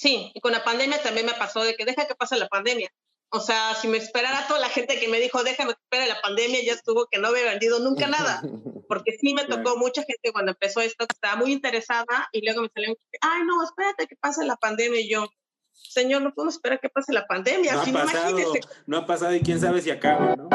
Sí, y con la pandemia también me pasó de que deja que pase la pandemia. O sea, si me esperara toda la gente que me dijo, déjame que espere la pandemia, ya estuvo que no había vendido nunca nada. Porque sí me tocó mucha gente cuando empezó esto que estaba muy interesada y luego me salieron, ay, no, espérate que pase la pandemia. Y yo, señor, no podemos esperar que pase la pandemia. No ha pasado, no ha pasado y quién sabe si acaba, ¿no?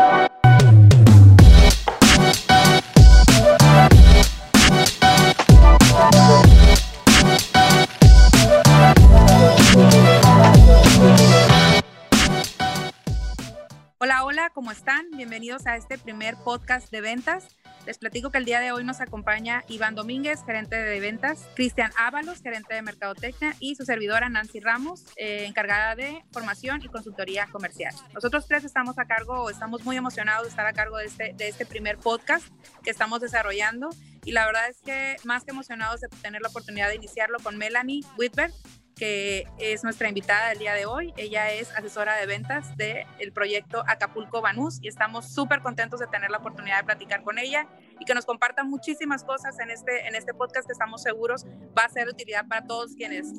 Hola, ¿cómo están? Bienvenidos a este primer podcast de ventas. Les platico que el día de hoy nos acompaña Iván Domínguez, gerente de ventas, Cristian Ábalos, gerente de mercadotecnia y su servidora Nancy Ramos, eh, encargada de formación y consultoría comercial. Nosotros tres estamos a cargo, estamos muy emocionados de estar a cargo de este, de este primer podcast que estamos desarrollando y la verdad es que más que emocionados de tener la oportunidad de iniciarlo con Melanie Whitberg, que es nuestra invitada del día de hoy. Ella es asesora de ventas del proyecto Acapulco Banús y estamos súper contentos de tener la oportunidad de platicar con ella y que nos comparta muchísimas cosas en este, en este podcast que estamos seguros va a ser de utilidad para todos quienes,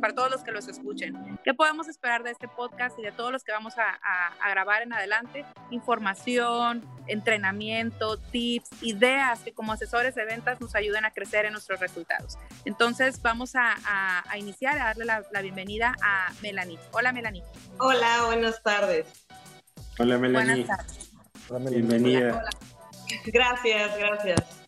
para todos los que los escuchen. ¿Qué podemos esperar de este podcast y de todos los que vamos a, a, grabar en adelante? Información, entrenamiento, tips, ideas que como asesores de ventas nos ayuden a crecer en nuestros resultados. Entonces vamos a, a iniciar, a darle la, la, bienvenida a Melanie. Hola Melanie. Hola, buenas tardes. Hola Melanie. Buenas tardes. Hola, Bienvenida. Hola. Gracias, gracias.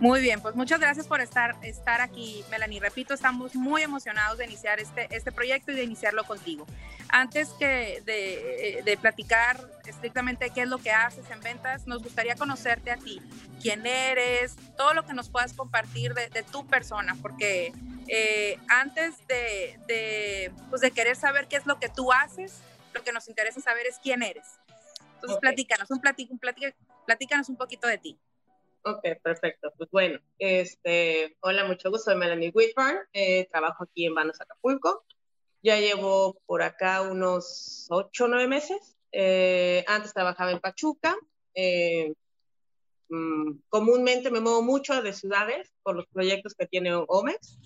Muy bien, pues muchas gracias por estar, estar aquí, Melanie. Repito, estamos muy emocionados de iniciar este, este proyecto y de iniciarlo contigo. Antes que de, de, platicar estrictamente qué es lo que haces en ventas, nos gustaría conocerte a ti, quién eres, todo lo que nos puedas compartir de, de tu persona, porque eh, antes de, de, pues de querer saber qué es lo que tú haces, lo que nos interesa saber es quién eres. Entonces, okay. platícanos, un platic, un platic, platícanos un poquito de ti. Ok, perfecto. Pues bueno, este, hola, mucho gusto, soy Melanie Whitburn, eh, trabajo aquí en Vanos Acapulco. Ya llevo por acá unos ocho o nueve meses. Eh, antes trabajaba en Pachuca. Eh, mm, comúnmente me muevo mucho de ciudades por los proyectos que tiene Omex.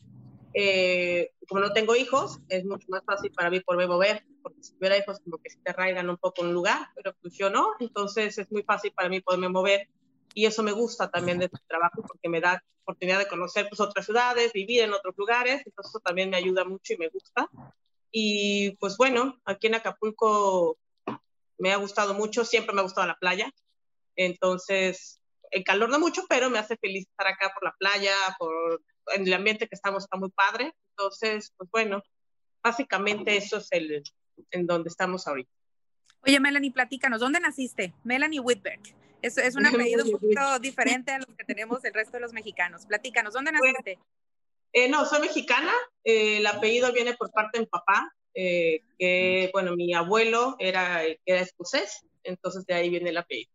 Eh, como no tengo hijos, es mucho más fácil para mí poderme mover, porque si tuviera hijos como que se te arraigan un poco un lugar, pero pues yo no, entonces es muy fácil para mí poderme mover y eso me gusta también de este trabajo porque me da oportunidad de conocer pues, otras ciudades, vivir en otros lugares, entonces eso también me ayuda mucho y me gusta. Y pues bueno, aquí en Acapulco me ha gustado mucho, siempre me ha gustado la playa, entonces el calor no mucho, pero me hace feliz estar acá por la playa, por en el ambiente que estamos está muy padre. Entonces, pues bueno, básicamente eso es el en donde estamos ahorita. Oye, Melanie, platícanos, ¿dónde naciste? Melanie Whitberg. Es, es un apellido un poquito diferente a los que tenemos el resto de los mexicanos. Platícanos, ¿dónde naciste? Bueno, eh, no, soy mexicana. Eh, el apellido viene por parte de mi papá, eh, que, bueno, mi abuelo era, era escocés, entonces de ahí viene el apellido.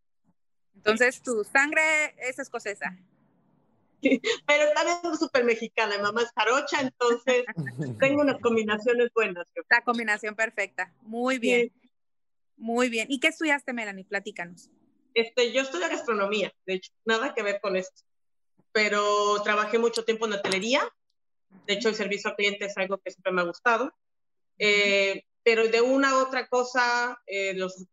Entonces, tu sangre es escocesa. pero también súper mexicana, mi mamá es jarocha, entonces tengo unas combinaciones buenas. La combinación perfecta, muy bien, sí. muy bien. ¿Y qué estudiaste, Melanie? Platícanos. Este, yo estudié gastronomía, de hecho, nada que ver con esto, pero trabajé mucho tiempo en hotelería, de hecho el servicio al cliente es algo que siempre me ha gustado, eh, pero de una u otra cosa, eh, los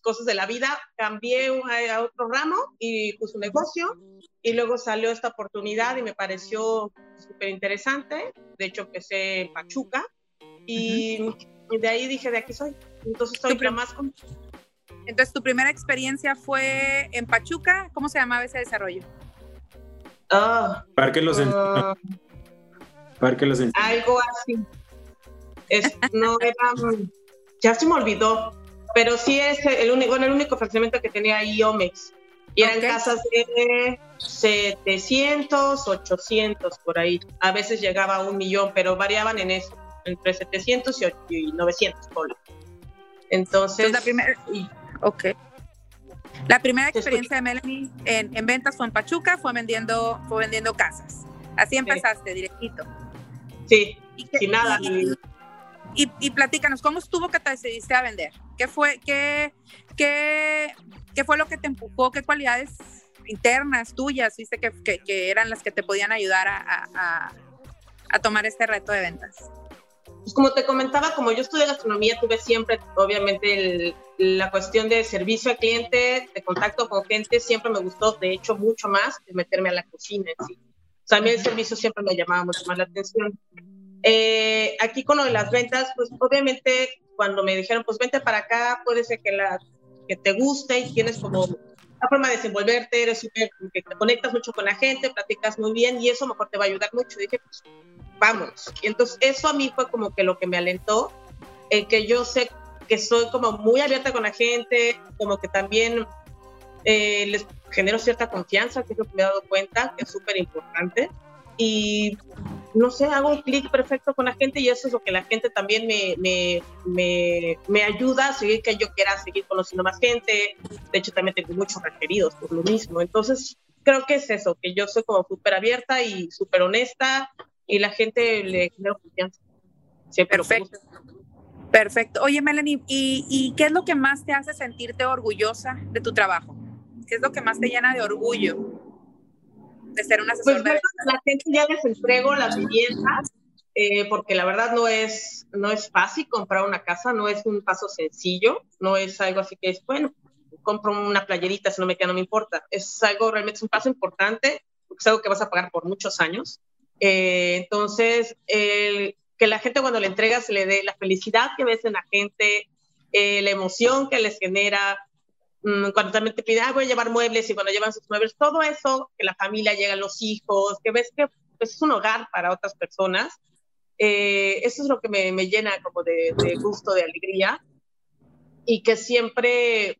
cosas de la vida, cambié a, a otro ramo y puse un negocio y luego salió esta oportunidad y me pareció súper interesante. De hecho, empecé en Pachuca y, uh -huh. y, de ahí dije, de aquí soy. Entonces soy la más... Con... Entonces, tu primera experiencia fue en Pachuca. ¿Cómo se llamaba ese desarrollo? Oh, Parque Los uh, Parque Los Algo así. Es, no era... Ya se me olvidó pero sí es el único, bueno, el único fraccionamiento que tenía ahí Omex. Y eran okay. casas de 700, 800 por ahí. A veces llegaba a un millón, pero variaban en eso, entre 700 y 900 por Entonces, Entonces la primera, ok. La primera experiencia de Melanie en, en, ventas fue en Pachuca, fue vendiendo, fue vendiendo casas. Así empezaste, sí. directito. Sí, sin nada. Y, y, y, platícanos, ¿cómo estuvo que te decidiste a vender? ¿Qué fue, qué, qué, qué fue lo que te empujó? ¿Qué cualidades internas tuyas viste que, que, que eran las que te podían ayudar a, a, a, tomar este reto de ventas? pues como te comentaba, como yo estudié gastronomía, tuve siempre, obviamente, la cuestión de servicio al cliente, de contacto con gente, siempre me gustó, de hecho, mucho más que meterme a la cocina en sí. O sea, a mí el servicio siempre me llamaba mucho más la atención. Eh, aquí con lo de las ventas, pues obviamente cuando me dijeron, pues vente para acá, puede ser que, la, que te guste y tienes como la forma de desenvolverte, eres súper, te conectas mucho con la gente, platicas muy bien y eso mejor te va a ayudar mucho. dije, pues vamos. Y entonces eso a mí fue como que lo que me alentó, el que yo sé que soy como muy abierta con la gente, como que también eh, les genero cierta confianza, que es lo que me he dado cuenta, que es súper importante. Y no sé, hago un clic perfecto con la gente y eso es lo que la gente también me, me, me, me, ayuda a seguir que yo quiera seguir conociendo más gente. De hecho, también tengo muchos referidos por lo mismo. Entonces, creo que es eso, que yo soy como súper abierta y súper honesta y la gente le genera confianza. Perfecto. Perfecto. Oye, Melanie, ¿y, ¿y qué es lo que más te hace sentirte orgullosa de tu trabajo? ¿Qué es lo que más te llena de orgullo de ser una asesor pues, La gente ya les entrego las viviendas, eh, porque la verdad no es, no es fácil comprar una casa, no es un paso sencillo, no es algo así que es, bueno, compro una playerita, si no me queda, no me importa. Es algo realmente, es un paso importante, porque es algo que vas a pagar por muchos años. Eh, entonces, que la gente cuando le entregas le dé la felicidad que ves en la gente, eh, la emoción que les genera, cuando también te piden, ah, voy a llevar muebles y cuando llevan sus muebles, todo eso, que la familia llega, los hijos, que ves que pues, es un hogar para otras personas, eh, eso es lo que me, me llena como de, de, gusto, de alegría y que siempre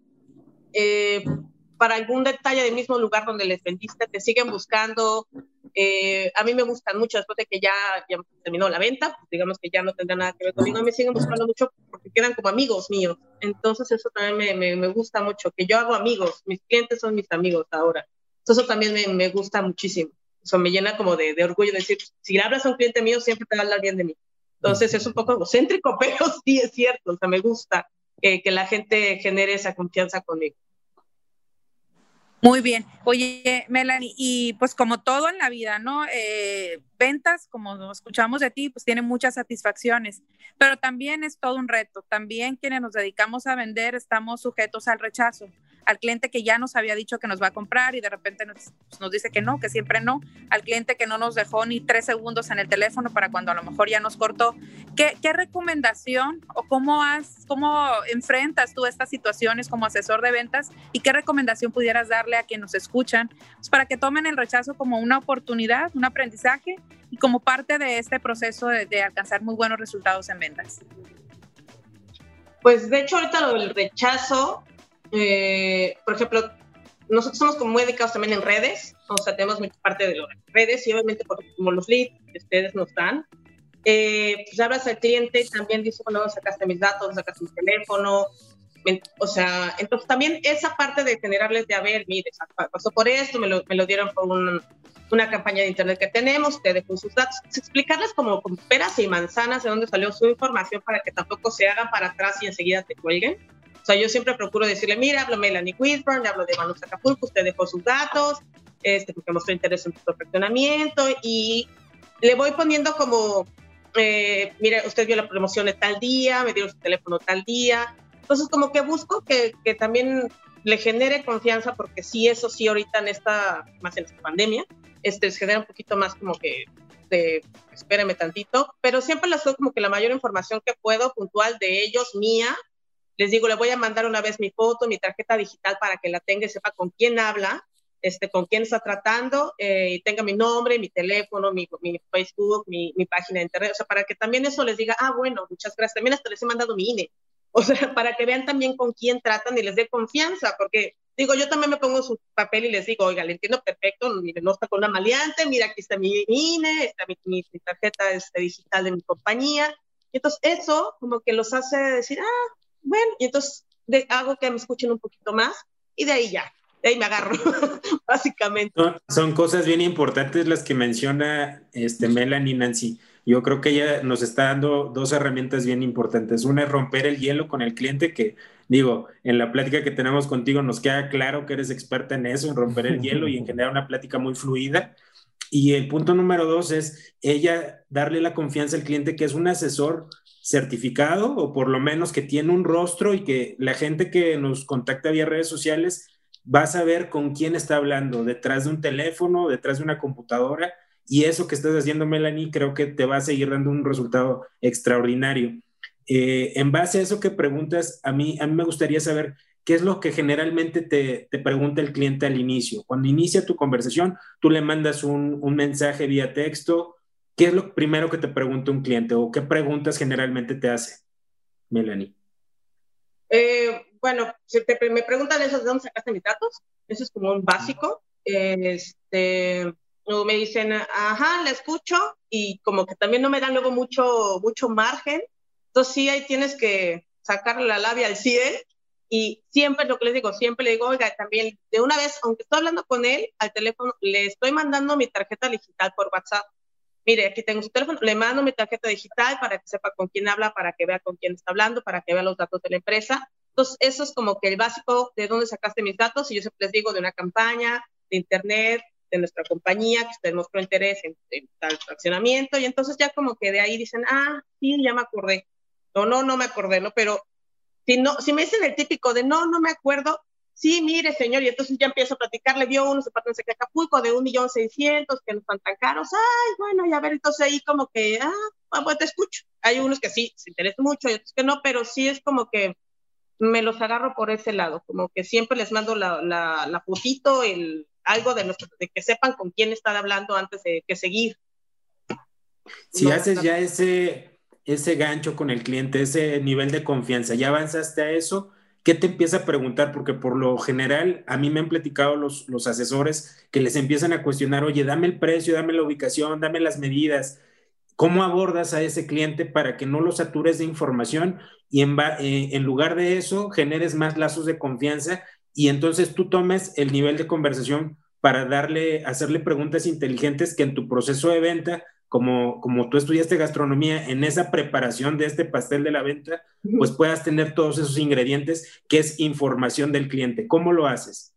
para algún detalle del mismo lugar donde les vendiste, te siguen buscando. Eh, a mí me gustan mucho después de que ya, ya, terminó la venta, pues digamos que ya no tendrá nada que ver conmigo, me siguen buscando mucho porque quedan como amigos míos. Entonces eso también me, me, gusta mucho, que yo hago amigos, mis clientes son mis amigos ahora. Eso también me, gusta muchísimo. Eso me llena como de, de orgullo decir, si hablas a un cliente mío, siempre te va a hablar bien de mí. Entonces es un poco egocéntrico, pero sí es cierto, o sea, me gusta que, que la gente genere esa confianza conmigo. Muy bien. Oye, Melanie, y pues como todo en la vida, ¿no? Eh, ventas, como escuchamos de ti, pues tienen muchas satisfacciones, pero también es todo un reto. También quienes nos dedicamos a vender estamos sujetos al rechazo al cliente que ya nos había dicho que nos va a comprar y de repente nos, nos, dice que no, que siempre no, al cliente que no nos dejó ni tres segundos en el teléfono para cuando a lo mejor ya nos cortó. ¿Qué, qué recomendación o cómo, has, cómo enfrentas tú estas situaciones como asesor de ventas y qué recomendación pudieras darle a quienes nos escuchan pues para que tomen el rechazo como una oportunidad, un aprendizaje y como parte de este proceso de, de alcanzar muy buenos resultados en ventas? Pues de hecho ahorita lo del rechazo eh, por ejemplo, nosotros somos como muy dedicados también en redes, o sea, tenemos mucha parte de las redes y obviamente como los leads que ustedes nos dan, eh, pues hablas al cliente y también dice, bueno, sacaste mis datos, sacaste mi teléfono, o sea, entonces también esa parte de generarles de, a ver, mire, pasó por esto, me lo, me lo dieron por una campaña de internet que tenemos, te dejo sus datos, explicarles como con peras y manzanas de dónde salió su información para que tampoco se hagan para atrás y enseguida te cuelguen. O sea, yo siempre procuro decirle, mira, hablo Melanie Whitburn, hablo de Manos Acapulco, usted dejó sus datos, este, porque mostró interés en su perfeccionamiento y le voy poniendo como, eh, mira, usted vio la promoción de tal día, me dio su teléfono tal día. Entonces, como que busco que, que también le genere confianza, porque sí, eso sí, ahorita en esta, más en esta pandemia, este, les genera un poquito más como que de, espéreme tantito, pero siempre les doy como que la mayor información que puedo, puntual de ellos, mía, les digo, le voy a mandar una vez mi foto, mi tarjeta digital para que la tenga y sepa con quién habla, este, con quién está tratando, eh, y tenga mi nombre, mi teléfono, mi, mi Facebook, mi, mi, página de internet, o sea, para que también eso les diga, ah, bueno, muchas gracias. También hasta les he mandado mi INE, o sea, para que vean también con quién tratan y les dé confianza, porque digo, yo también me pongo su papel y les digo, oiga, le entiendo perfecto, mire, no está con una maleante, mira, aquí está mi INE, está mi, mi tarjeta este, digital de mi compañía. Entonces, eso como que los hace decir, ah, bueno, y entonces hago que me escuchen un poquito más y de ahí ya, de ahí me agarro, básicamente. Son, cosas bien importantes las que menciona este, Melanie Nancy. Yo creo que ella nos está dando dos herramientas bien importantes. Una es romper el hielo con el cliente, que digo, en la plática que tenemos contigo nos queda claro que eres experta en eso, en romper el hielo y en generar una plática muy fluida. Y el punto número dos es ella darle la confianza al cliente que es un asesor certificado o por lo menos que tiene un rostro y que la gente que nos contacta vía redes sociales va a saber con quién está hablando, detrás de un teléfono, detrás de una computadora. Y eso que estás haciendo, Melanie, creo que te va a seguir dando un resultado extraordinario. Eh, en base a eso que preguntas, a mí, a mí me gustaría saber qué es lo que generalmente te, te pregunta el cliente al inicio. Cuando inicia tu conversación, tú le mandas un, un mensaje vía texto. ¿Qué es lo primero que te pregunta un cliente o qué preguntas generalmente te hace, Melanie? Eh, bueno, si te, me preguntan eso, ¿de dónde sacaste mis datos? Eso es como un básico. Este, o me dicen, ajá, la escucho y como que también no me dan luego mucho, mucho margen. Entonces sí, ahí tienes que sacarle la labia al CIE y siempre lo que les digo, siempre le digo, oiga, también de una vez, aunque estoy hablando con él al teléfono, le estoy mandando mi tarjeta digital por WhatsApp. Mire, aquí tengo su teléfono, le mando mi tarjeta digital para que sepa con quién habla, para que vea con quién está hablando, para que vea los datos de la empresa entonces, eso es como que el básico de dónde sacaste mis datos. Y yo siempre les digo de una campaña, de internet, de nuestra compañía, que usted mostró interés en, tal fraccionamiento. Y entonces ya como que de ahí dicen, ah, sí, ya me acordé. No, no, no me acordé, ¿no? Pero si, no, si me dicen el típico de no, no me acuerdo, sí, mire, señor, y entonces ya empiezo a platicarle, vio unos zapatos de Acapulco de un millón seiscientos que no están tan caros, ay, bueno, ya ver, entonces ahí como que, ah, pues te escucho. Hay unos que sí, se interesan mucho, y otros que no, pero sí es como que me los agarro por ese lado, como que siempre les mando la, la, la fotito, el, algo de, nuestro, de que sepan con quién están hablando antes de que seguir. Si haces ya ese, ese gancho con el cliente, ese nivel de confianza, ya avanzaste a eso, ¿qué te empieza a preguntar? Porque por lo general a mí me han platicado los, los asesores que les empiezan a cuestionar, oye, dame el precio, dame la ubicación, dame las medidas. ¿Cómo abordas a ese cliente para que no lo satures de información y en, eh, en lugar de eso generes más lazos de confianza y entonces tú tomes el nivel de conversación para darle, hacerle preguntas inteligentes que en tu proceso de venta, como, como tú estudiaste gastronomía, en esa preparación de este pastel de la venta, pues puedas tener todos esos ingredientes que es información del cliente. ¿Cómo lo haces?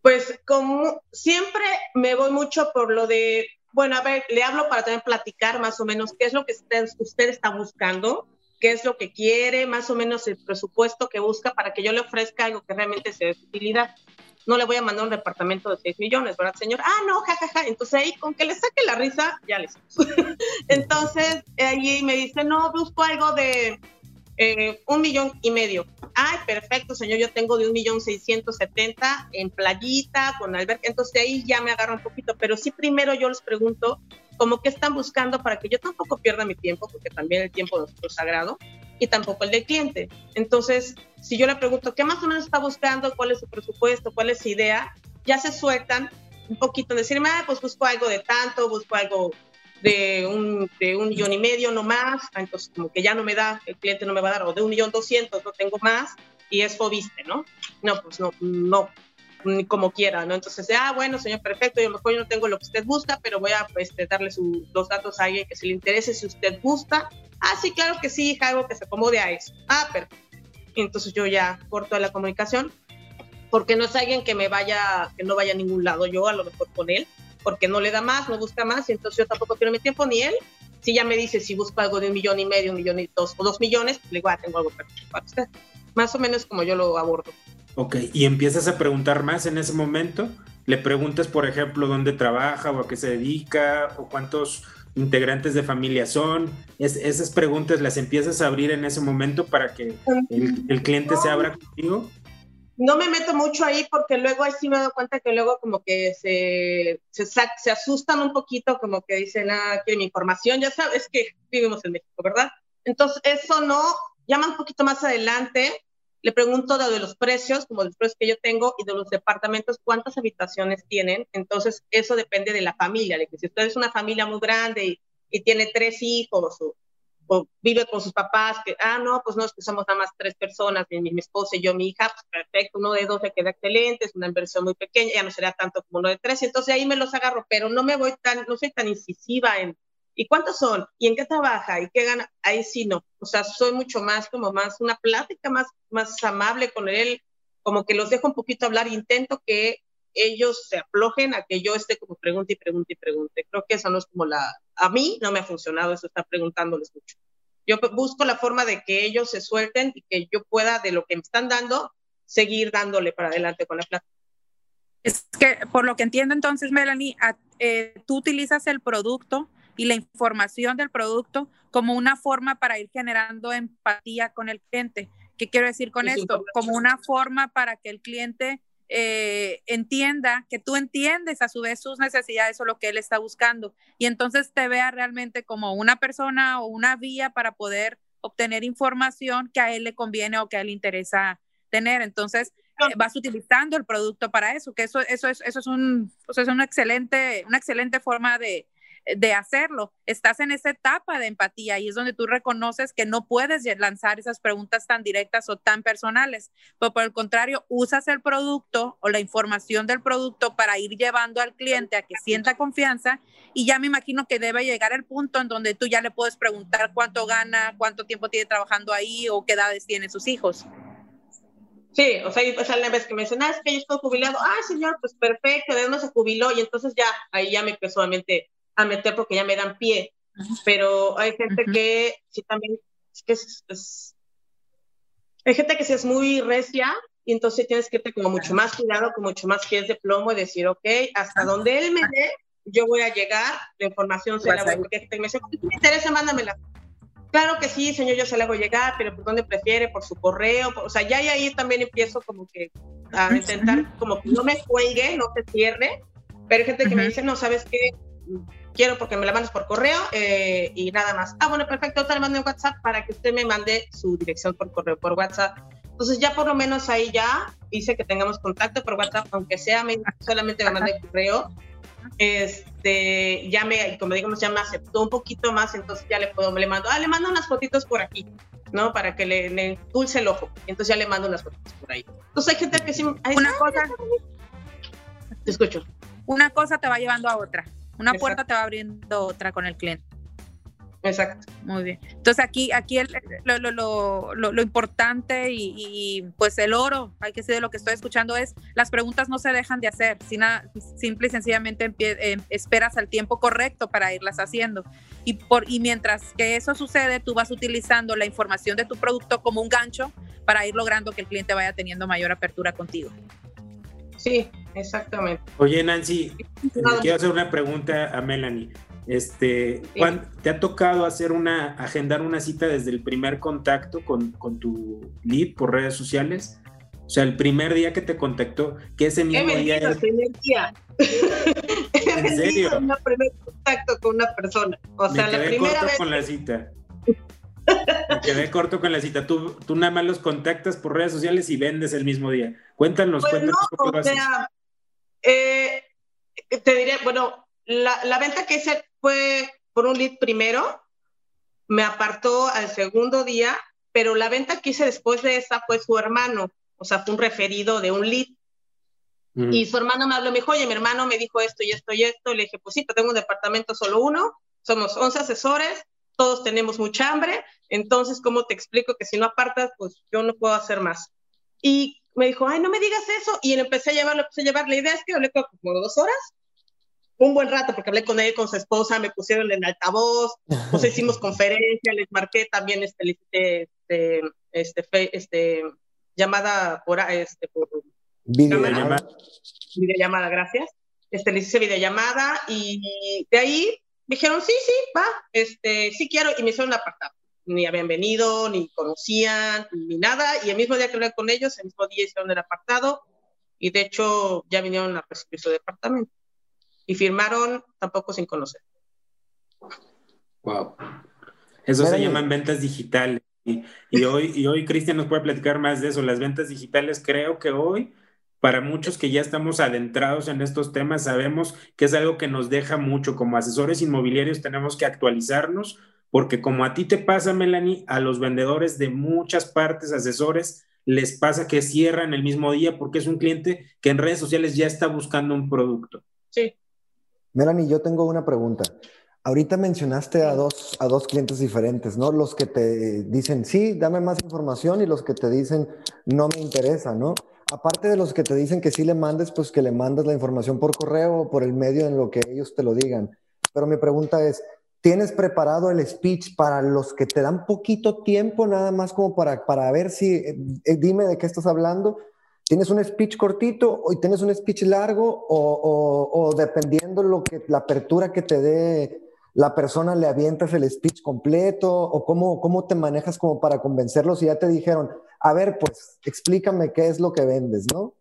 Pues como siempre me voy mucho por lo de, bueno, a ver, le hablo para también platicar más o menos qué es lo que usted, usted está buscando qué es lo que quiere, más o menos el presupuesto que busca para que yo le ofrezca algo que realmente sea de utilidad. No le voy a mandar un departamento de 6 millones, ¿verdad, señor? Ah, no, jajaja. Ja, ja. Entonces ahí, con que le saque la risa, ya les. Entonces ahí me dice, no, busco algo de eh, un millón y medio. Ay, perfecto, señor, yo tengo de un millón seiscientos setenta en playita, con alberca. Entonces ahí ya me agarra un poquito, pero sí primero yo les pregunto como que están buscando para que yo tampoco pierda mi tiempo, porque también el tiempo es sagrado, y tampoco el del cliente. Entonces, si yo le pregunto, ¿qué más o menos está buscando? ¿Cuál es su presupuesto? ¿Cuál es su idea? Ya se sueltan un poquito en decirme, ah, pues busco algo de tanto, busco algo de un, de un millón y medio, no más, entonces como que ya no me da, el cliente no me va a dar, o de un millón doscientos, no tengo más, y es viste, ¿no? No, pues no, no, como quiera, ¿no? Entonces, ah, bueno, señor, perfecto, yo mejor yo no tengo lo que usted busca, pero voy a pues, darle sus los datos a alguien que se le interese si usted gusta. Ah, sí, claro que sí, algo que se acomode a eso. Ah, perfecto. Entonces yo ya corto la comunicación, porque no es alguien que me vaya, que no vaya a ningún lado, yo a lo mejor con él, porque no le da más, no busca más, y entonces yo tampoco quiero mi tiempo, ni él. Si ya me dice si busco algo de un millón y medio, un millón y dos o dos millones, le digo, ah, tengo algo para usted. Más o menos como yo lo abordo. Ok, y empiezas a preguntar más en ese momento. Le preguntas, por ejemplo, dónde trabaja o a qué se dedica o cuántos integrantes de familia son. Es, esas preguntas las empiezas a abrir en ese momento para que el, cliente se abra contigo. No me meto mucho ahí porque luego ahí sí me doy cuenta que luego como que se, se, asustan un poquito, como que dicen, ah, quiere mi información, ya sabes que vivimos en México, ¿verdad? Entonces eso no, llama un poquito más adelante le pregunto de, los precios, como los precios que yo tengo, y de los departamentos, cuántas habitaciones tienen. Entonces, eso depende de la familia. De si usted es una familia muy grande y, tiene tres hijos o, vive con sus papás, que, ah, no, pues no, es que somos nada más tres personas, mi, mi esposa y yo, mi hija, pues perfecto, uno de dos le queda excelente, es una inversión muy pequeña, ya no será tanto como uno de tres. Entonces, ahí me los agarro, pero no me voy tan, no soy tan incisiva en ¿Y cuántos son? ¿Y en qué trabaja? ¿Y qué gana? Ahí sí no. O sea, soy mucho más como más una plática más, más amable con él, como que los dejo un poquito hablar. Intento que ellos se aflojen a que yo esté como pregunte y pregunte y pregunte. Creo que eso no es como la, a mí no me ha funcionado eso, estar preguntándoles mucho. Yo busco la forma de que ellos se suelten y que yo pueda, de lo que me están dando, seguir dándole para adelante con la plata. Es que, por lo que entiendo entonces, Melanie, eh, tú utilizas el producto y la información del producto como una forma para ir generando empatía con el cliente. ¿Qué quiero decir con esto? Como una forma para que el cliente eh, entienda, que tú entiendes a su vez sus necesidades o lo que él está buscando y entonces te vea realmente como una persona o una vía para poder obtener información que a él le conviene o que a él le interesa tener. Entonces, eh, vas utilizando el producto para eso, que eso, eso, es, eso es, un, es una, excelente, una excelente forma de, de hacerlo. Estás en esa etapa de empatía y es donde tú reconoces que no puedes lanzar esas preguntas tan directas o tan personales, pero por el contrario, usas el producto o la información del producto para ir llevando al cliente a que sienta confianza y ya me imagino que debe llegar el punto en donde tú ya le puedes preguntar cuánto gana, cuánto tiempo tiene trabajando ahí o qué edades tienen sus hijos. Sí, o sea, pues la vez que me dicen, es que yo estoy jubilado, ah, señor, pues perfecto, ¿de dónde se jubiló? Y entonces ya, ahí ya me empezó solamente a meter porque ya me dan pie. Pero hay gente que sí también, es que es, hay gente que sí es muy recia y entonces tienes que irte como mucho más cuidado, con mucho más pies de plomo y decir, ok, hasta donde él me dé, yo voy a llegar, la información se la voy a... Porque me dice, me interesa, mándamela. Claro que sí, señor, yo se la hago llegar, pero ¿por dónde prefiere? ¿Por su correo? o sea, ya y ahí también empiezo como que a intentar como que no me cuelgue, no se cierre, pero hay gente que me dice, no, ¿sabes qué? Quiero porque me la mandes por correo eh, y nada más. Ah, bueno, perfecto, te la mando en WhatsApp para que usted me mande su dirección por correo, por WhatsApp. Entonces ya por lo menos ahí ya hice que tengamos contacto por WhatsApp, aunque sea solamente me mande correo. Este, ya me, como digamos, ya me aceptó un poquito más, entonces ya le puedo, le mando, ah, le mando unas fotitos por aquí, ¿no? Para que le, le dulce el ojo. Entonces ya le mando unas fotitos por ahí. Entonces hay gente que sí, una cosa, te escucho. Una cosa te va llevando a otra. Una puerta te va abriendo otra con el cliente. Exacto. Muy bien. Entonces aquí, aquí lo, lo, lo, lo, importante y, pues el oro, hay que decir de lo que estoy escuchando es, las preguntas no se dejan de hacer, sino, simple y sencillamente eh, esperas al tiempo correcto para irlas haciendo. Y, por, y mientras que eso sucede, tú vas utilizando la información de tu producto como un gancho para ir logrando que el cliente vaya teniendo mayor apertura contigo. Sí, exactamente. Oye, Nancy, quiero hacer una pregunta a Melanie. Este, ¿te ha tocado hacer una, agendar una cita desde el primer contacto con, con, tu lead por redes sociales? O sea, el primer día que te contactó, que ese mismo día era... día. ¿En serio? Un primer contacto con una persona. O sea, la primera vez. con la cita. Me quedé corto con la cita. Tú, tú nada más los contactas por redes sociales y vendes el mismo día. Cuéntanos, pues cuéntanos. No, o sea, eh, te diré, bueno, la, la, venta que hice fue por un lead primero, me apartó al segundo día, pero la venta que hice después de esa fue su hermano, o sea, fue un referido de un lead. Y su hermano me habló, me dijo, oye, mi hermano me dijo esto y esto y esto. Le dije, pues sí, pero tengo un departamento solo uno, somos 11 asesores, todos tenemos mucha hambre, entonces, ¿cómo te explico que si no apartas, pues yo no puedo hacer más? Y me dijo, ay, no me digas eso, y le empecé a llevar, le empecé a llevar, la idea es que hablé como dos horas, un buen rato, porque hablé con él, con su esposa, me pusieron en altavoz, pues hicimos conferencia, les marqué también este, este, este, este, llamada por, este, por videollamada. Videollamada, gracias. Este, les hice videollamada y de ahí dijeron, sí, sí, va, este, sí quiero, y me hicieron un apartado. Ni habían venido, ni conocían, ni nada, y el mismo día que hablé con ellos, el mismo día hicieron el apartado, y de hecho ya vinieron a recibir su departamento. Y firmaron tampoco sin conocer. Wow. Eso se llaman ventas digitales. Y, y hoy, y hoy Cristian nos puede platicar más de eso. Las ventas digitales creo que hoy para muchos que ya estamos adentrados en estos temas, sabemos que es algo que nos deja mucho. Como asesores inmobiliarios tenemos que actualizarnos porque como a ti te pasa, Melanie, a los vendedores de muchas partes, asesores, les pasa que cierran el mismo día porque es un cliente que en redes sociales ya está buscando un producto. Sí. Melanie, yo tengo una pregunta. Ahorita mencionaste a dos, a dos clientes diferentes, ¿no? Los que te dicen, sí, dame más información y los que te dicen, no me interesa, ¿no? Aparte de los que te dicen que sí le mandes, pues que le mandes la información por correo o por el medio en lo que ellos te lo digan. Pero mi pregunta es, ¿tienes preparado el speech para los que te dan poquito tiempo, nada más como para, para ver si, eh, eh, dime de qué estás hablando? ¿Tienes un speech cortito o tienes un speech largo o, o dependiendo lo que, la apertura que te dé la persona le avientas el speech completo o cómo, cómo te manejas como para convencerlos y ya te dijeron, a ver, pues explícame qué es lo que vendes, ¿no?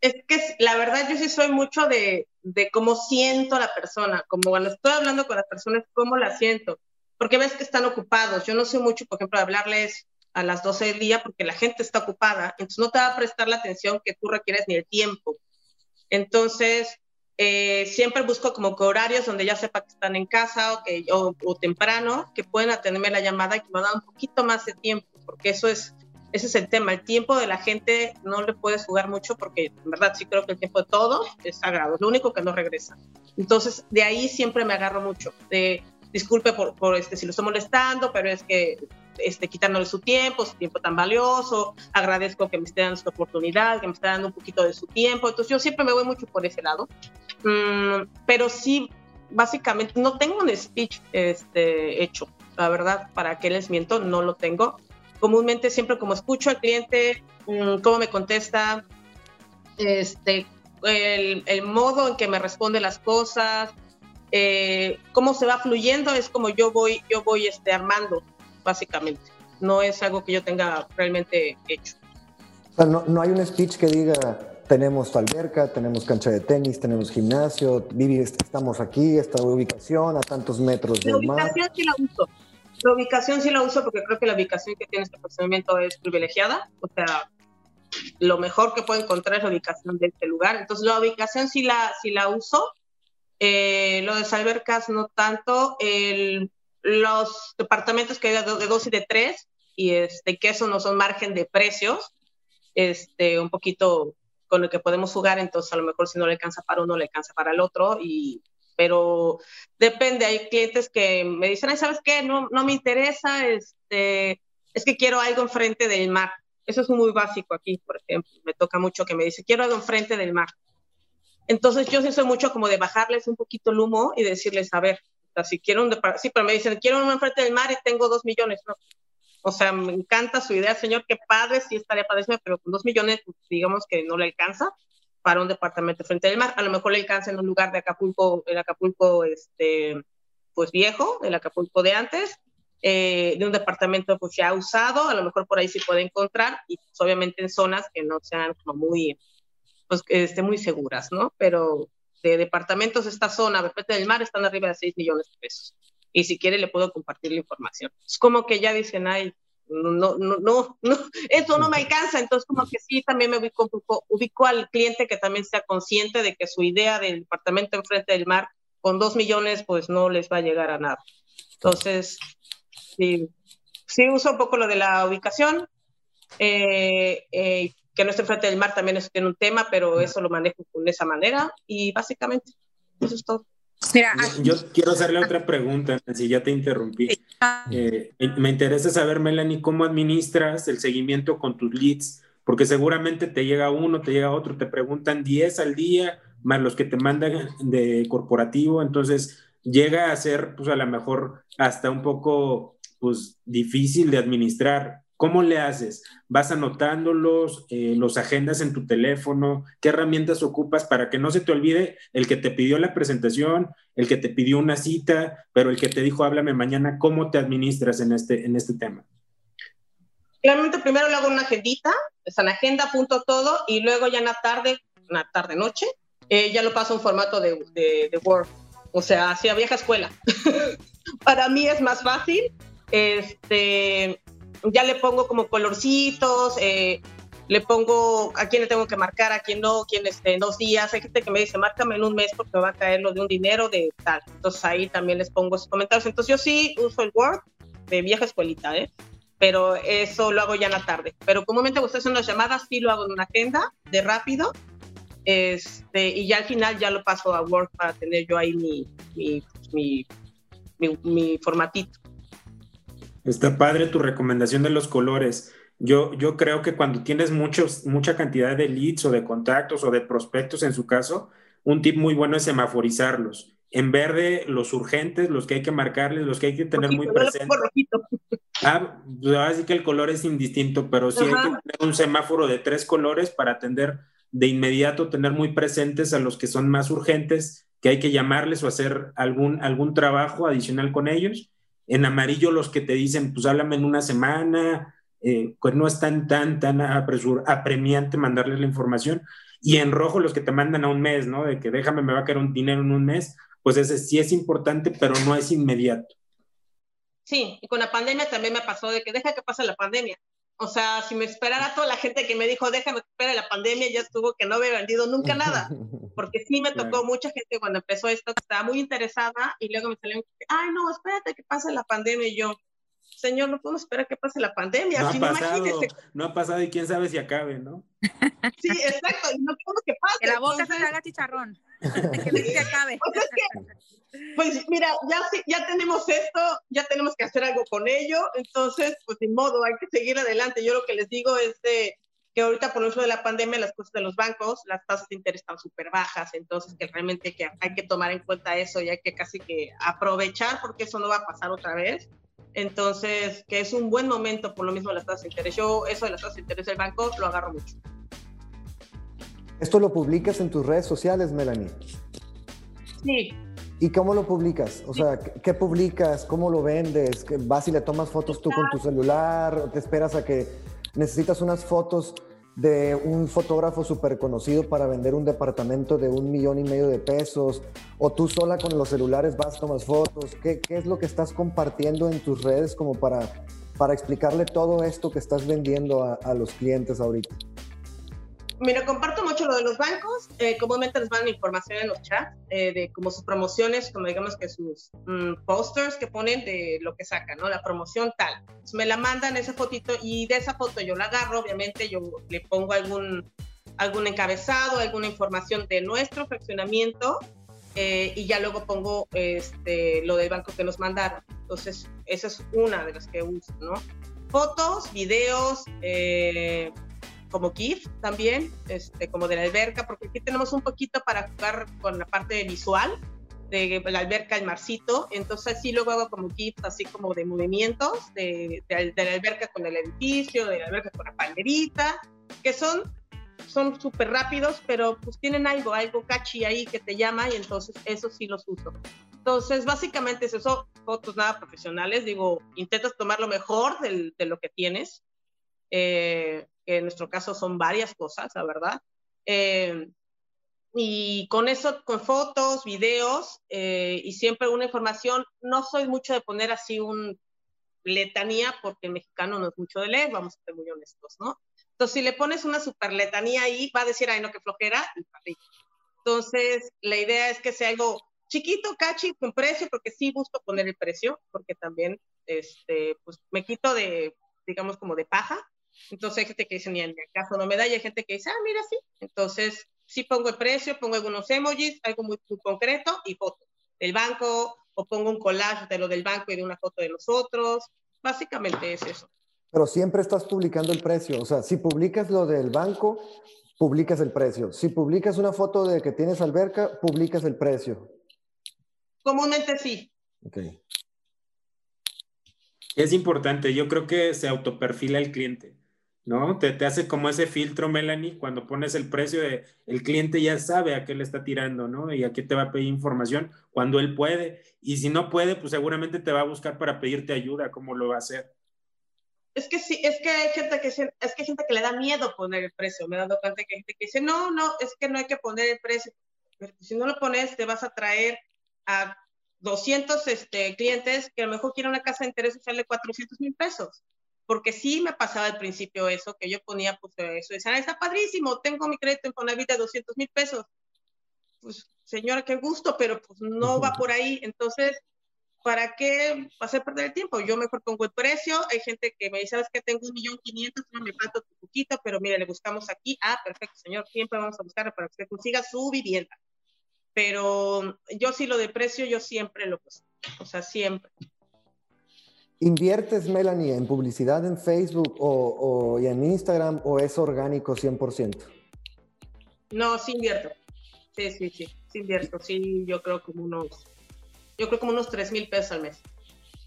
Es que la verdad yo sí soy mucho de, de cómo siento a la persona, como cuando estoy hablando con las personas, cómo la siento, porque ves que están ocupados. Yo no sé mucho, por ejemplo, de hablarles a las 12 del día porque la gente está ocupada, entonces no te va a prestar la atención que tú requieres ni el tiempo. Entonces, eh, siempre busco como que horarios donde ya sepa que están en casa o, que, o, temprano, que pueden atenderme la llamada y que me dan un poquito más de tiempo, porque eso es, ese es el tema. El tiempo de la gente no le puedes jugar mucho porque, en verdad, sí creo que el tiempo de todo es sagrado, es lo único que no regresa. Entonces, de ahí siempre me agarro mucho, de disculpe por, por este, si lo estoy molestando, pero es que este, quitándole su tiempo, su tiempo tan valioso, agradezco que me esté dando esta oportunidad, que me esté dando un poquito de su tiempo, entonces yo siempre me voy mucho por ese lado, mm, pero sí, básicamente no tengo un speech este, hecho, la verdad, para que les miento, no lo tengo. Comúnmente siempre como escucho al cliente, mm, cómo me contesta, este, el, el, modo en que me responde las cosas, eh, cómo se va fluyendo, es como yo voy, yo voy este, armando básicamente. No es algo que yo tenga realmente hecho. no, no hay un speech que diga, tenemos alberca, tenemos cancha de tenis, tenemos gimnasio, Vivi, estamos aquí, esta ubicación a tantos metros del mar. La ubicación sí la uso. La ubicación sí la uso porque creo que la ubicación que tiene este procedimiento es privilegiada. O sea, lo mejor que puedo encontrar es la ubicación de este lugar. Entonces, la ubicación sí la, sí la uso. Eh, lo de albercas no tanto. El los departamentos que hay de dos y de tres, y este, que eso no son margen de precios, este, un poquito con el que podemos jugar, entonces a lo mejor si no le alcanza para uno, le alcanza para el otro, y, pero depende, hay clientes que me dicen, Ay, ¿sabes qué? No, no me interesa, este, es que quiero algo enfrente del mar. Eso es muy básico aquí, por ejemplo. Me toca mucho que me dice, quiero algo enfrente del mar. Entonces yo sí soy mucho como de bajarles un poquito el humo y decirles, a ver, si quiero un sí, pero me dicen, quiero uno enfrente del mar y tengo dos millones. O sea, me encanta su idea, señor, qué padre, sí estaría padrísimo, pero con dos millones, digamos que no le alcanza para un departamento frente al mar. A lo mejor le alcanza en un lugar de Acapulco, el Acapulco, este, pues viejo, el Acapulco de antes, eh, de un departamento pues ya usado, a lo mejor por ahí sí puede encontrar, y pues, obviamente en zonas que no sean como muy, pues que estén muy seguras, ¿no? Pero de departamentos de esta zona, repente del Mar, están arriba de 6 millones de pesos. Y si quiere, le puedo compartir la información. Es como que ya dicen, ay, no, no, no, no, eso no me alcanza. Entonces, como que sí, también me ubico, ubico al cliente que también sea consciente de que su idea del departamento enfrente del mar con 2 millones, pues no les va a llegar a nada. Entonces, sí, sí uso un poco lo de la ubicación. Eh, eh, que no esté frente del mar también es un tema, pero eso lo manejo de esa manera y básicamente eso es todo. Mira, yo, quiero hacerle otra pregunta, si ya te interrumpí. Eh, me interesa saber, Melanie, cómo administras el seguimiento con tus leads, porque seguramente te llega uno, te llega otro, te preguntan 10 al día, más los que te mandan de corporativo, entonces llega a ser, pues a lo mejor hasta un poco, pues difícil de administrar. ¿Cómo le haces? ¿Vas anotándolos, eh, los agendas en tu teléfono? ¿Qué herramientas ocupas para que no se te olvide el que te pidió la presentación, el que te pidió una cita, pero el que te dijo háblame mañana? ¿Cómo te administras en este, en este tema? Claramente primero le hago una agendita, es en agenda, punto todo, y luego ya en la tarde, una tarde-noche, eh, ya lo paso en formato de, de Word. O sea, hacia vieja escuela. para mí es más fácil. Este, ya le pongo como colorcitos, eh, le pongo a quién le tengo que marcar, a quién no, quién este, en dos días. Hay gente que me dice, márcame en un mes porque va a caer lo de un dinero de tal. Entonces ahí también les pongo esos comentarios. Entonces yo sí uso el Word de vieja escuelita, ¿eh? pero eso lo hago ya en la tarde. Pero comúnmente ustedes en las llamadas sí lo hago en una agenda de rápido este, y ya al final ya lo paso a Word para tener yo ahí mi, mi, mi, mi formatito. Está padre tu recomendación de los colores. Yo, yo creo que cuando tienes muchos, mucha cantidad de leads o de contactos o de prospectos en su caso, un tip muy bueno es semaforizarlos. En verde, los urgentes, los que hay que marcarles, los que hay que tener muy presentes. Ah, pues así que el color es indistinto, pero sí hay que tener un semáforo de tres colores para atender de inmediato, tener muy presentes a los que son más urgentes, que hay que llamarles o hacer algún, algún trabajo adicional con ellos. En amarillo los que te dicen, pues háblame en una semana, eh, pues no es tan, tan, tan apremiante mandarles la información. Y en rojo los que te mandan a un mes, ¿no? De que déjame, me va a caer un dinero en un mes, pues ese sí es importante, pero no es inmediato. Sí, y con la pandemia también me pasó de que deja que pase la pandemia. O sea, si me esperara toda la gente que me dijo, déjame que espere la pandemia, ya estuvo que no había vendido nunca nada. Porque sí me tocó mucha gente cuando empezó esto que estaba muy interesada y luego me salió, ay, no, espérate que pase la pandemia. Y yo, señor, no podemos esperar que pase la pandemia. No ha pasado, no ha pasado y quién sabe si acabe, ¿no? Sí, exacto, y no queremos que pase. Que la boca se haga chicharrón, que se acabe. Pues, es que, pues mira, ya, ya tenemos esto, ya tenemos que hacer algo con ello, entonces, pues sin modo, hay que seguir adelante. Yo lo que les digo es de que ahorita por el uso de la pandemia las cosas de los bancos, las tasas de interés están súper bajas, entonces que realmente que, hay que tomar en cuenta eso y hay que casi que aprovechar porque eso no va a pasar otra vez entonces, que es un buen momento por lo mismo de las tasas de interés. Yo eso de las tasas de interés del banco lo agarro mucho. ¿Esto lo publicas en tus redes sociales, Melanie? Sí. ¿Y cómo lo publicas? O sea, ¿qué publicas? ¿Cómo lo vendes? ¿Vas y le tomas fotos tú con tu celular? ¿O te esperas a que necesitas unas fotos de un fotógrafo súper conocido para vender un departamento de un millón y medio de pesos, o tú sola con los celulares vas, tomas fotos, ¿qué, qué es lo que estás compartiendo en tus redes como para, para explicarle todo esto que estás vendiendo a, a los clientes ahorita? Mira, comparto mucho lo de los bancos. Eh, comúnmente les mandan información en los chats eh, de como sus promociones, como digamos que sus mm, posters que ponen de lo que sacan, ¿no? La promoción tal. me la mandan esa fotito y de esa foto yo la agarro, obviamente yo le pongo algún, algún encabezado, alguna información de nuestro fraccionamiento eh, y ya luego pongo este, lo del banco que nos mandaron. Entonces, esa es una de las que uso, ¿no? Fotos, videos, eh, como GIF también, este, como de la alberca, porque aquí tenemos un poquito para jugar con la parte visual de la alberca, el marcito, entonces sí luego hago como GIF así como de movimientos de, de, la alberca con el edificio, de la alberca con la palmerita, que son son súper rápidos, pero pues tienen algo, algo catchy ahí que te llama y entonces eso sí los uso. Entonces, básicamente es eso, fotos nada profesionales, digo, intentas tomar lo mejor del, de lo que tienes, eh, que en nuestro caso son varias cosas, la verdad. Eh, y con eso, con fotos, videos eh, y siempre una información, no soy mucho de poner así un letanía porque el mexicano no es mucho de leer, vamos a ser muy honestos, ¿no? Entonces, si le pones una super letanía ahí, va a decir, ay, no, que flojera, Entonces, la idea es que sea algo chiquito, catchy, con precio, porque sí busco poner el precio, porque también, este, pues, me quito de, digamos, como de paja, entonces hay gente que dice, ni en el caso no me da, y hay gente que dice, ah, mira, sí. Entonces sí pongo el precio, pongo algunos emojis, algo muy, concreto y foto del banco, o pongo un collage de lo del banco y de una foto de nosotros. Básicamente es eso. Pero siempre estás publicando el precio. O sea, si publicas lo del banco, publicas el precio. Si publicas una foto de que tienes alberca, publicas el precio. Comúnmente sí. Ok. Es importante, yo creo que se autoperfila el cliente. ¿No? Te, te, hace como ese filtro, Melanie, cuando pones el precio el cliente ya sabe a qué le está tirando, ¿no? Y a qué te va a pedir información cuando él puede. Y si no puede, pues seguramente te va a buscar para pedirte ayuda, ¿cómo lo va a hacer? Es que sí, es que hay gente que, es que hay gente que le da miedo poner el precio. Me he dado cuenta que hay gente que dice, no, no, es que no hay que poner el precio. Pero si no lo pones, te vas a traer a 200 este, clientes que a lo mejor quieren una casa de interés social de 400 mil pesos porque sí me pasaba al principio eso, que yo ponía pues eso, y decían, está padrísimo, tengo mi crédito en Fonavit de 200 mil pesos. Pues señora, qué gusto, pero pues no va por ahí. Entonces, ¿para qué hacer perder el tiempo? Yo mejor pongo el precio. Hay gente que me dice, sabes que tengo un millón quinientos, me falta un poquito, pero mire, le buscamos aquí. Ah, perfecto, señor, siempre vamos a buscar para que usted consiga su vivienda. Pero yo sí lo de precio, yo siempre lo puse. O sea, siempre. ¿Inviertes, Melanie, en publicidad en Facebook o, y en Instagram o es orgánico 100%? No, sí invierto. Sí, sí, sí, sí invierto. Sí, yo creo como unos, yo creo como unos 3 mil pesos al mes.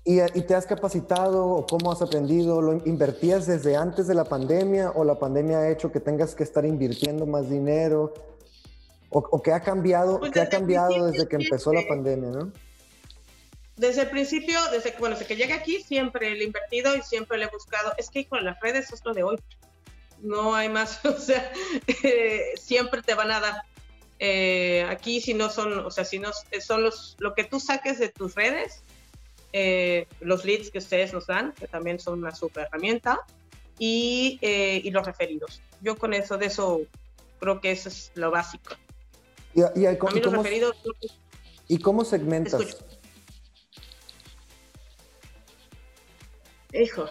¿Y, te has capacitado o cómo has aprendido? ¿Lo invertías desde antes de la pandemia o la pandemia ha hecho que tengas que estar invirtiendo más dinero? ¿O, qué ha cambiado, pues qué ha cambiado desde que empezó la pandemia, no? Desde el principio, desde que, bueno, desde que llegué aquí, siempre le he invertido y siempre le he buscado. Es que con las redes es lo de hoy. No hay más, o sea, eh, siempre te van a dar. Eh, aquí si no son, o sea, si no son los, lo que tú saques de tus redes, eh, los leads que ustedes nos dan, que también son una super herramienta, y, eh, y, los referidos. Yo con eso, de eso, creo que eso es lo básico. ¿Y, y, y cómo, los referidos... ¿Y cómo segmentas? Hijo.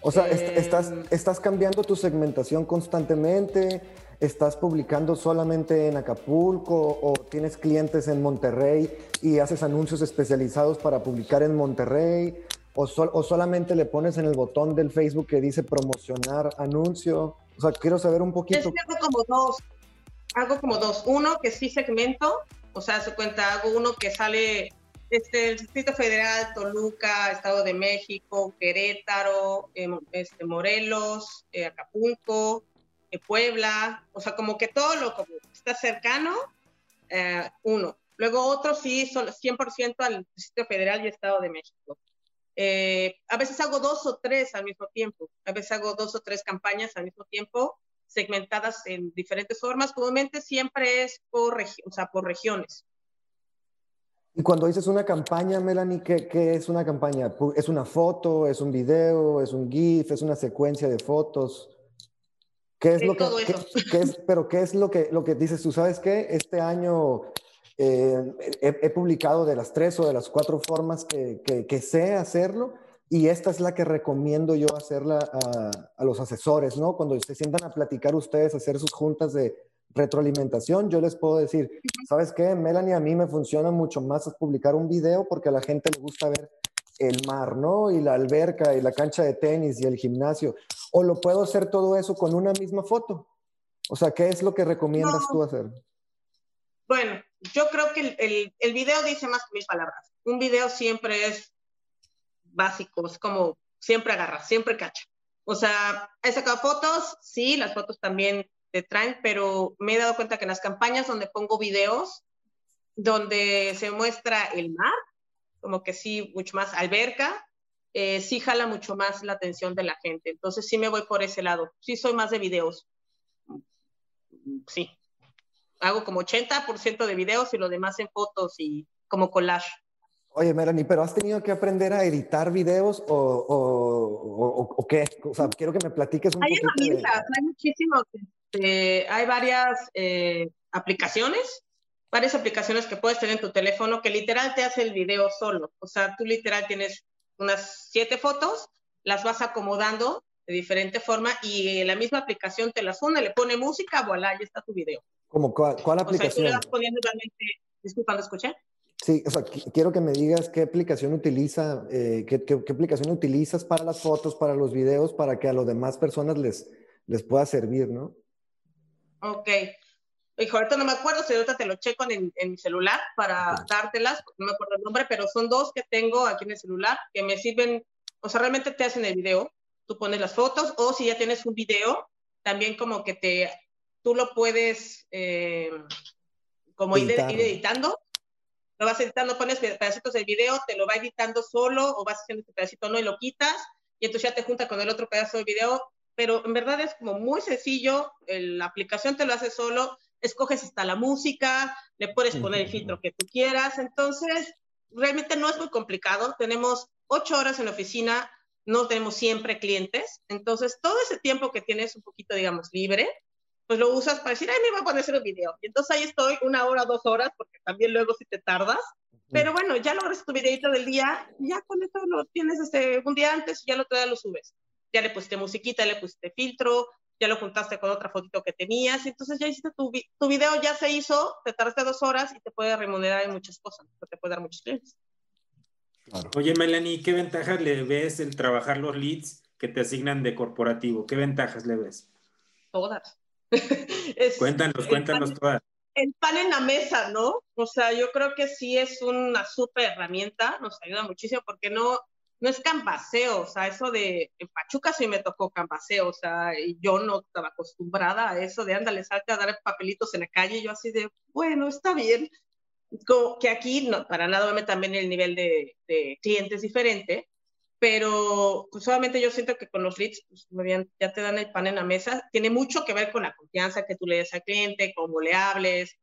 O sea, estás, em. estás cambiando tu segmentación constantemente, ¿Estás publicando solamente en Acapulco o tienes clientes en Monterrey y haces anuncios especializados para publicar en Monterrey? ¿O, o solamente le pones en el botón del Facebook que dice promocionar anuncio? O sea, quiero saber un poquito. Yo hago como dos. Hago como dos. Uno que sí segmento, o sea, se cuenta, hago uno que sale este, el Distrito Federal, Toluca, Estado de México, Querétaro, em, este, Morelos, eh, Acapulco, Puebla, o sea, como que todo lo como está cercano, eh, uno. Luego otro sí, 100% al Distrito Federal y Estado de México. Eh, a veces hago dos o tres al mismo tiempo, a veces hago dos o tres campañas al mismo tiempo, segmentadas en diferentes formas. Comúnmente siempre es por, o sea, por regiones. Y cuando dices una campaña, Melanie, ¿qué, ¿qué, es una campaña? ¿Es una foto? ¿Es un video? ¿Es un GIF? ¿Es una secuencia de fotos? ¿Qué es, lo que, es, pero qué es lo que, lo que dices tú? ¿Sabes qué? Este año eh, he, publicado de las tres o de las cuatro formas que, que, sé hacerlo y esta es la que recomiendo yo hacerla a, a, los asesores, ¿no? Cuando se sientan a platicar ustedes, hacer sus juntas de retroalimentación, yo les puedo decir, ¿sabes qué? Melanie, a mí me funciona mucho más publicar un video porque a la gente le gusta ver el mar, ¿no? Y la alberca y la cancha de tenis y el gimnasio. O lo puedo hacer todo eso con una misma foto. O sea, ¿qué es lo que recomiendas tú hacer? Bueno, yo creo que el, el, video dice más que mil palabras. Un video siempre es básico, es como siempre agarra, siempre cacha. O sea, he sacado fotos, sí, las fotos también te traen, pero me he dado cuenta que en las campañas donde pongo videos, donde se muestra el mar, como que sí, mucho más alberca, eh, sí jala mucho más la atención de la gente. Entonces sí me voy por ese lado. Sí soy más de videos. Sí. Hago como 80% de videos y lo demás en fotos y como collage. Oye, Melanie, pero ¿has tenido que aprender a editar videos o, o, o, qué? O sea, quiero que me platiques un hay poquito. Herramientas, Hay muchísimos. Este, hay varias eh, aplicaciones varias aplicaciones que puedes tener en tu teléfono que literal te hace el video solo. O sea, tú literal tienes unas siete fotos, las vas acomodando de diferente forma y la misma aplicación te las une, le pone música, voilà, ya está tu video. ¿Cómo cuál, cuál aplicación? O sea, tú le vas poniendo realmente, disculpa, ¿lo escuché? Sí, o sea, quiero que me digas qué aplicación utiliza, eh, qué, qué, qué, aplicación utilizas para las fotos, para los videos, para que a las demás personas les, les pueda servir, ¿no? Ok. Hijo, ahorita no me acuerdo, si ahorita te lo checo en, en mi celular para dártelas, porque no me acuerdo el nombre, pero son dos que tengo aquí en el celular que me sirven, o sea, realmente te hacen el video, tú pones las fotos, o si ya tienes un video, también como que te, tú lo puedes eh, como ir, editando, lo vas editando, pones pedacitos del video, te lo va editando solo, o vas haciendo este pedacito, no, y lo quitas, y entonces ya te junta con el otro pedazo del video, pero en verdad es como muy sencillo, la aplicación te lo hace solo, escoges hasta la música, le puedes poner el filtro que tú quieras. Entonces, realmente no es muy complicado. Tenemos ocho horas en la oficina, no tenemos siempre clientes. Entonces, todo ese tiempo que tienes un poquito, digamos, libre, pues lo usas para decir, ay, me voy a poner a hacer un video. Y entonces ahí estoy una hora, dos horas, porque también luego si te tardas. Pero bueno, ya logras tu videito del día, ya con eso lo tienes este, un día antes y ya lo día lo subes. Ya le pusiste musiquita, le pusiste filtro, ya lo juntaste con otra fotito que tenías, entonces ya hiciste tu, tu video, ya se hizo, te tardaste dos horas y te puede remunerar en muchas cosas, te puede dar muchos clientes. Oye, Melanie, ¿qué ventajas le ves el trabajar los leads que te asignan de corporativo? ¿Qué ventajas le ves? Todas. cuéntanos, cuéntanos todas. El pan en la mesa, ¿no? O sea, yo creo que sí es una súper herramienta, nos ayuda muchísimo porque no, no es campaseo, o sea, eso de, en Pachuca sí me tocó campaseo, o sea, y yo no estaba acostumbrada a eso de ándale, salte a dar papelitos en la calle, y yo así de, bueno, está bien, Como que aquí, no, para nada, obviamente también el nivel de, de cliente es diferente, pero pues solamente yo siento que con los leads, pues ya te dan el pan en la mesa, tiene mucho que ver con la confianza que tú le des al cliente, cómo le hables,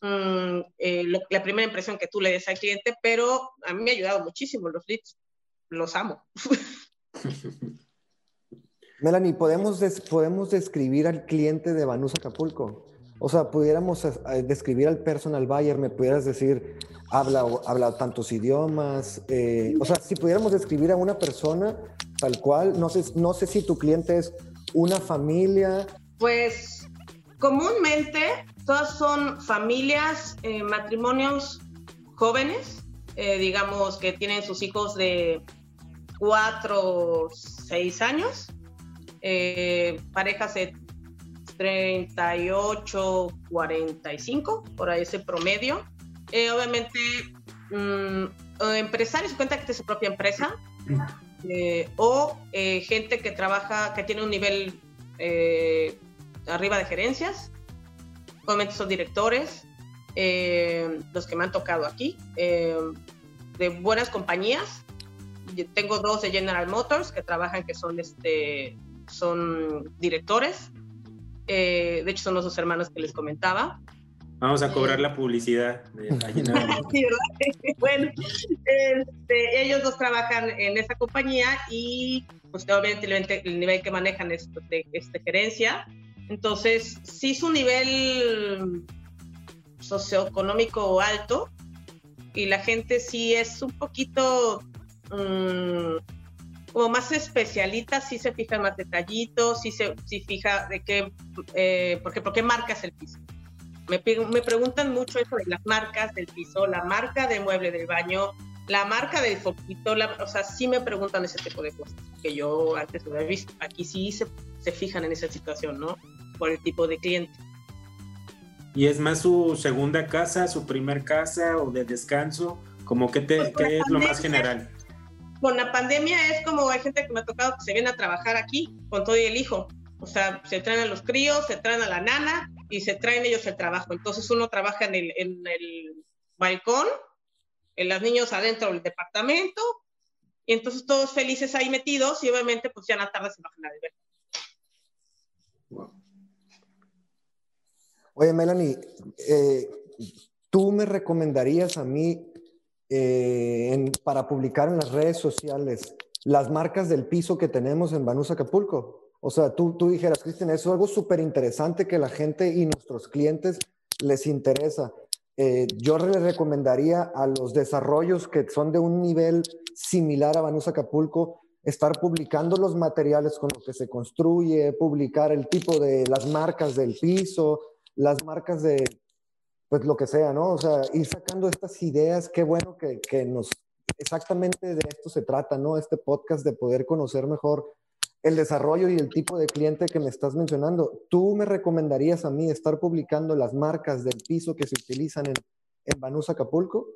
mmm, eh, la primera impresión que tú le des al cliente, pero a mí me ha ayudado muchísimo los leads los amo. Melanie, ¿podemos, des ¿podemos describir al cliente de Banús Acapulco? O sea, pudiéramos eh, describir al personal buyer, me pudieras decir, habla, habla tantos idiomas, eh, o sea, si pudiéramos describir a una persona tal cual, no sé, no sé si tu cliente es una familia. Pues comúnmente todas son familias, eh, matrimonios jóvenes, eh, digamos que tienen sus hijos de 4, 6 años, parejas de 38, 45, por ahí ese promedio. Eh, obviamente, mmm, empresarios cuenta que tiene su propia empresa eh, o eh, gente que trabaja, que tiene un nivel arriba de gerencias. Obviamente son directores, los que me han tocado aquí, de buenas compañías tengo dos de General Motors que trabajan, que son, este, son directores. Eh, de hecho, son los dos hermanos que les comentaba. Vamos a cobrar la publicidad de General sí, bueno, este, ellos dos trabajan en esa compañía y pues obviamente el, nivel que manejan es de este, gerencia. Entonces, sí es un nivel socioeconómico alto y la gente sí es un poquito mmm, como más especialitas, sí se fijan más detallitos, sí se sí fija de qué, eh, porque, ¿por qué marcas el piso? Me, me preguntan mucho eso de las marcas del piso, la marca del mueble del baño, la marca del foquito, la, o sea, sí me preguntan ese tipo de cosas que yo antes no había visto. Aquí sí se, se fijan en esa situación, ¿no? Por el tipo de cliente. ¿Y es más su segunda casa, su primer casa o de descanso? Como que te, pues ¿qué es lo más general? Con la pandemia es como hay gente que me ha tocado que se viene a trabajar aquí con todo y el hijo. O sea, se traen a los críos, se traen a la nana y se traen ellos el trabajo. Entonces uno trabaja en el, en el balcón, en los niños adentro del departamento, y entonces todos felices ahí metidos y obviamente pues ya en la tarde se bajan a beber. Oye, Melanie, eh, ¿tú me recomendarías a mí eh, en, para publicar en las redes sociales las marcas del piso que tenemos en Banús Acapulco. O sea, tú, tú dijeras, Cristian, eso es algo súper interesante que la gente y nuestros clientes les interesa. Eh, yo les recomendaría a los desarrollos que son de un nivel similar a Banús Acapulco, estar publicando los materiales con los que se construye, publicar el tipo de las marcas del piso, las marcas de pues lo que sea, ¿no? O sea, ir sacando estas ideas, qué bueno que, que nos, exactamente de esto se trata, ¿no? Este podcast de poder conocer mejor el desarrollo y el tipo de cliente que me estás mencionando. ¿Tú me recomendarías a mí estar publicando las marcas del piso que se utilizan en, en Banús Acapulco?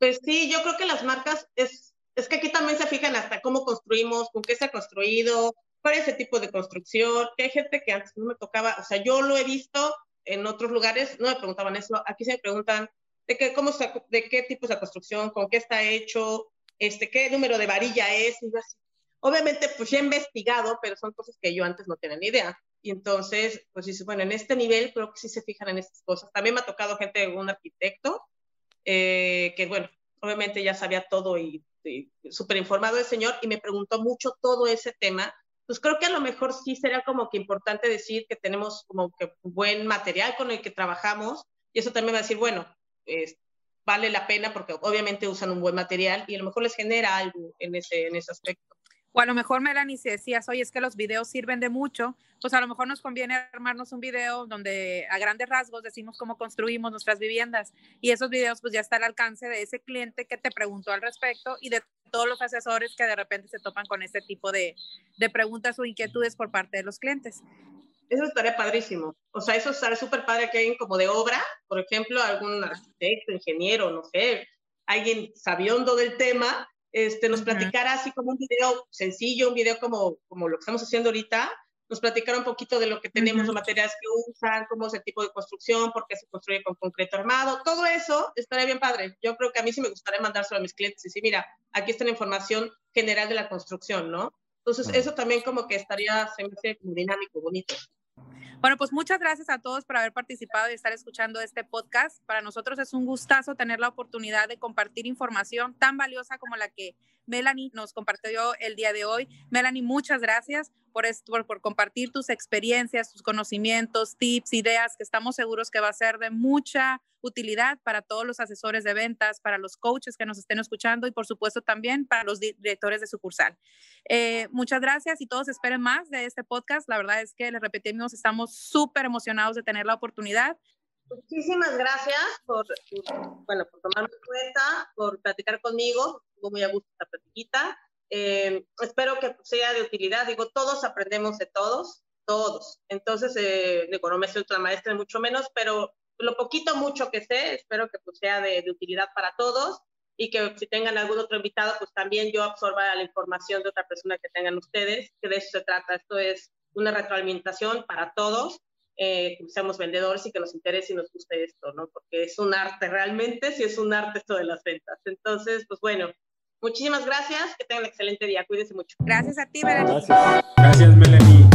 Pues sí, yo creo que las marcas es, es que aquí también se fijan hasta cómo construimos, con qué se ha construido, cuál es el tipo de construcción, que hay gente que antes no me tocaba, o sea, yo lo he visto en otros lugares no me preguntaban eso, aquí se me preguntan de qué, cómo de qué tipo es la construcción, con qué está hecho, este, qué número de varilla es, y así. Obviamente, pues ya he investigado, pero son cosas que yo antes no tenía ni idea. Y entonces, pues dices, bueno, en este nivel creo que sí se fijan en estas cosas. También me ha tocado gente, un arquitecto, eh, que bueno, obviamente ya sabía todo y, y súper informado el señor, y me preguntó mucho todo ese tema pues creo que a lo mejor sí sería como que importante decir que tenemos como que buen material con el que trabajamos y eso también va a decir, bueno, vale la pena porque obviamente usan un buen material y a lo mejor les genera algo en ese, en ese aspecto. O a lo mejor, Melanie, si decías, oye, es que los videos sirven de mucho, pues a lo mejor nos conviene armarnos un video donde a grandes rasgos decimos cómo construimos nuestras viviendas y esos videos pues ya está al alcance de ese cliente que te preguntó al respecto y de todos los asesores que de repente se topan con este tipo de, de preguntas o inquietudes por parte de los clientes. Eso estaría padrísimo. O sea, eso estaría súper padre que alguien como de obra, por ejemplo, algún arquitecto, ingeniero, no sé, alguien sabiondo del tema, este, nos platicara así como un video sencillo, un video como, como lo que estamos haciendo ahorita, nos platicara un poquito de lo que tenemos, los materiales que usan, cómo es el tipo de construcción, por qué se construye con concreto armado, todo eso estaría bien padre. Yo creo que a mí sí me gustaría mandárselo a mis clientes y decir, mira, aquí está la información general de la construcción, ¿no? Entonces, eso también como que estaría, se me hace dinámico, bonito. Bueno, pues muchas gracias a todos por haber participado y estar escuchando este podcast. Para nosotros es un gustazo tener la oportunidad de compartir información tan valiosa como la que Melanie nos compartió el día de hoy. Melanie, muchas gracias por, esto, por, compartir tus experiencias, tus conocimientos, tips, ideas, que estamos seguros que va a ser de mucha utilidad para todos los asesores de ventas, para los coaches que nos estén escuchando y por supuesto también para los directores de sucursal. Eh, muchas gracias y todos esperen más de este podcast. La verdad es que les repetimos, estamos súper emocionados de tener la oportunidad. Muchísimas gracias por, bueno, por tomarme cuenta, por platicar conmigo. Estuvo muy a gusto esta platiquita. Eh, espero que sea de utilidad. Digo, todos aprendemos de todos, todos. Entonces, eh, digo, no me siento la maestra, mucho menos, pero lo poquito, mucho que sé, espero que pues, sea de, de, utilidad para todos y que si tengan algún otro invitado, pues también yo absorba la información de otra persona que tengan ustedes, que de eso se trata. Esto es una retroalimentación para todos, eh, que seamos vendedores y que nos interese y nos guste esto, ¿no? Porque es un arte, realmente sí es un arte esto de las ventas. Entonces, pues bueno, muchísimas gracias, que tengan un excelente día, cuídense mucho. Gracias a ti, Melanie. Gracias, gracias Melanie.